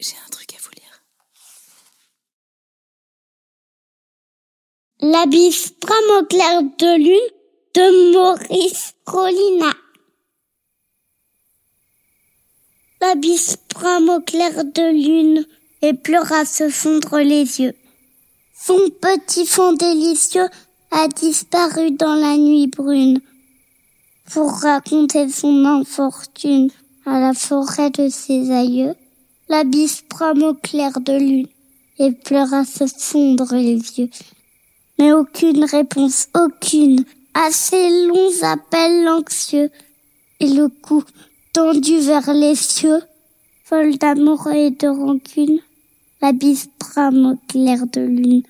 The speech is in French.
J'ai un truc à vous lire. L'abysse au clair de lune de Maurice Colina. L'abysse au clair de lune et pleura se fondre les yeux. Son petit fond délicieux a disparu dans la nuit brune pour raconter son infortune à la forêt de ses aïeux. L'abysse au clair de lune et pleura se fondre les yeux. Mais aucune réponse, aucune, à ces longs appels anxieux et le cou tendu vers les cieux, folle d'amour et de rancune, l'abysse brame au clair de lune